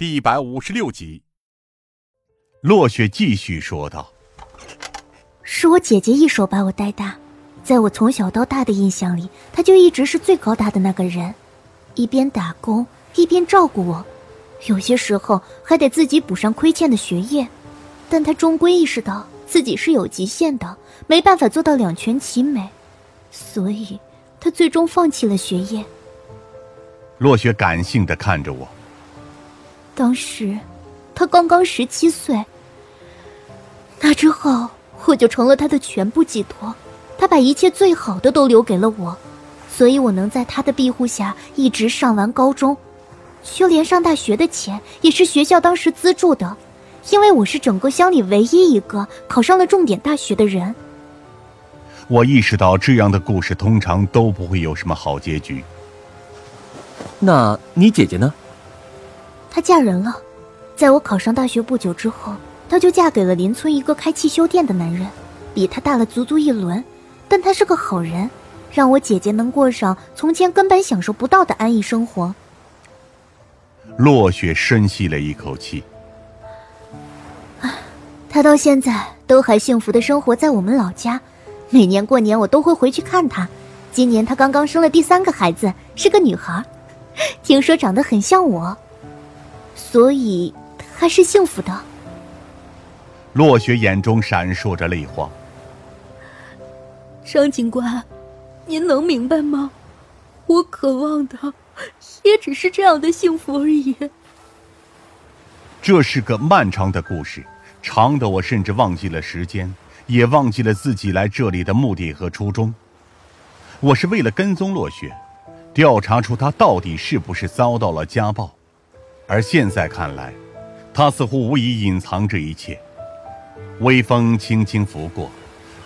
第一百五十六集，落雪继续说道：“是我姐姐一手把我带大，在我从小到大的印象里，她就一直是最高大的那个人，一边打工一边照顾我，有些时候还得自己补上亏欠的学业。但她终归意识到自己是有极限的，没办法做到两全其美，所以她最终放弃了学业。”落雪感性的看着我。当时，他刚刚十七岁。那之后，我就成了他的全部寄托。他把一切最好的都留给了我，所以我能在他的庇护下一直上完高中，就连上大学的钱也是学校当时资助的，因为我是整个乡里唯一一个考上了重点大学的人。我意识到这样的故事通常都不会有什么好结局。那你姐姐呢？她嫁人了，在我考上大学不久之后，她就嫁给了邻村一个开汽修店的男人，比她大了足足一轮，但他是个好人，让我姐姐能过上从前根本享受不到的安逸生活。落雪深吸了一口气，唉，她到现在都还幸福的生活在我们老家，每年过年我都会回去看她。今年她刚刚生了第三个孩子，是个女孩，听说长得很像我。所以，他是幸福的。落雪眼中闪烁着泪花。张警官，您能明白吗？我渴望的，也只是这样的幸福而已。这是个漫长的故事，长的我甚至忘记了时间，也忘记了自己来这里的目的和初衷。我是为了跟踪落雪，调查出他到底是不是遭到了家暴。而现在看来，他似乎无意隐藏这一切。微风轻轻拂过，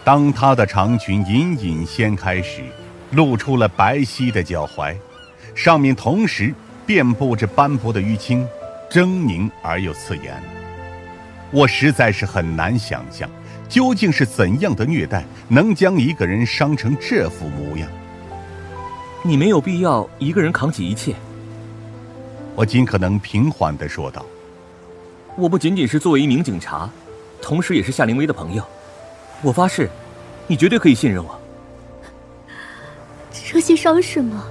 当他的长裙隐隐掀开时，露出了白皙的脚踝，上面同时遍布着斑驳的淤青，狰狞而又刺眼。我实在是很难想象，究竟是怎样的虐待能将一个人伤成这副模样。你没有必要一个人扛起一切。我尽可能平缓的说道：“我不仅仅是作为一名警察，同时也是夏灵薇的朋友。我发誓，你绝对可以信任我。”这些伤势吗？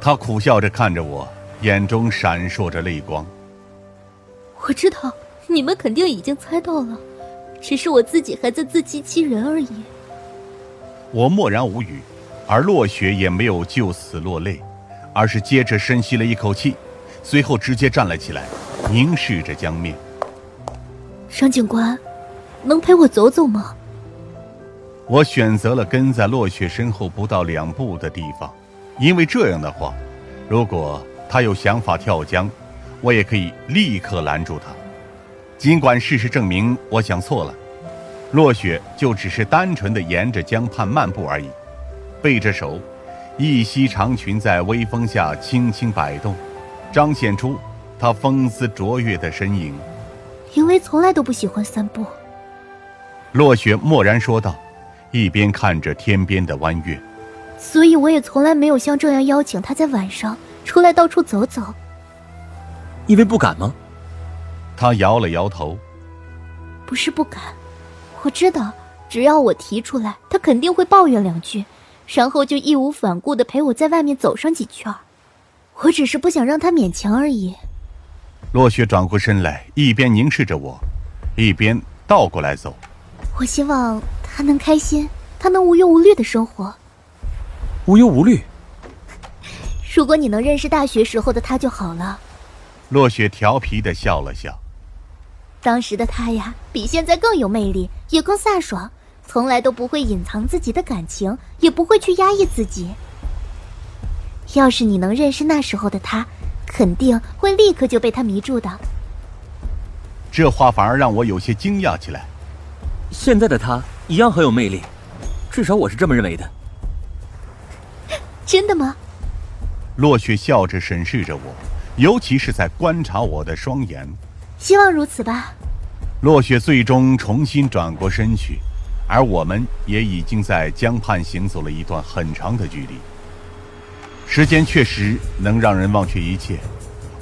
他苦笑着看着我，眼中闪烁着泪光。我知道你们肯定已经猜到了，只是我自己还在自欺欺人而已。我默然无语，而落雪也没有就此落泪，而是接着深吸了一口气。随后直接站了起来，凝视着江面。张警官，能陪我走走吗？我选择了跟在落雪身后不到两步的地方，因为这样的话，如果他有想法跳江，我也可以立刻拦住他。尽管事实证明我想错了，落雪就只是单纯的沿着江畔漫步而已，背着手，一袭长裙在微风下轻轻摆动。彰显出他风姿卓越的身影。因为从来都不喜欢散步。落雪默然说道，一边看着天边的弯月。所以我也从来没有像这样邀请他在晚上出来到处走走。因为不敢吗？他摇了摇头。不是不敢，我知道，只要我提出来，他肯定会抱怨两句，然后就义无反顾的陪我在外面走上几圈。我只是不想让他勉强而已。落雪转过身来，一边凝视着我，一边倒过来走。我希望他能开心，他能无忧无虑的生活。无忧无虑。如果你能认识大学时候的他就好了。落雪调皮的笑了笑。当时的他呀，比现在更有魅力，也更飒爽，从来都不会隐藏自己的感情，也不会去压抑自己。要是你能认识那时候的他，肯定会立刻就被他迷住的。这话反而让我有些惊讶起来。现在的他一样很有魅力，至少我是这么认为的。真的吗？落雪笑着审视着我，尤其是在观察我的双眼。希望如此吧。落雪最终重新转过身去，而我们也已经在江畔行走了一段很长的距离。时间确实能让人忘却一切，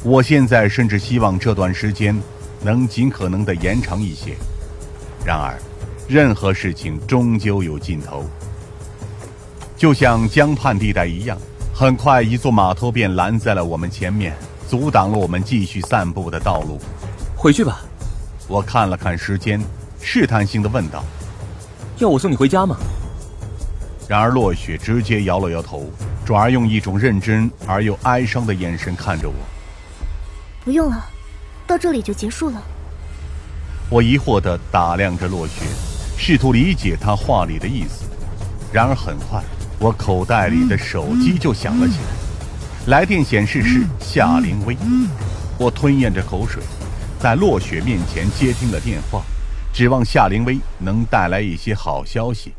我现在甚至希望这段时间能尽可能的延长一些。然而，任何事情终究有尽头。就像江畔地带一样，很快一座码头便拦在了我们前面，阻挡了我们继续散步的道路。回去吧。我看了看时间，试探性的问道：“要我送你回家吗？”然而落雪直接摇了摇头，转而用一种认真而又哀伤的眼神看着我。不用了，到这里就结束了。我疑惑地打量着落雪，试图理解他话里的意思。然而很快，我口袋里的手机就响了起来，来电显示是夏灵薇。我吞咽着口水，在落雪面前接听了电话，指望夏灵薇能带来一些好消息。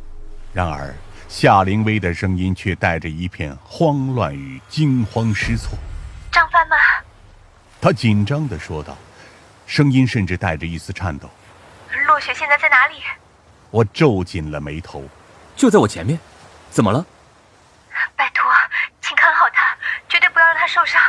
然而。夏灵薇的声音却带着一片慌乱与惊慌失措。张帆吗？他紧张的说道，声音甚至带着一丝颤抖。落雪现在在哪里？我皱紧了眉头。就在我前面。怎么了？拜托，请看好他，绝对不要让他受伤。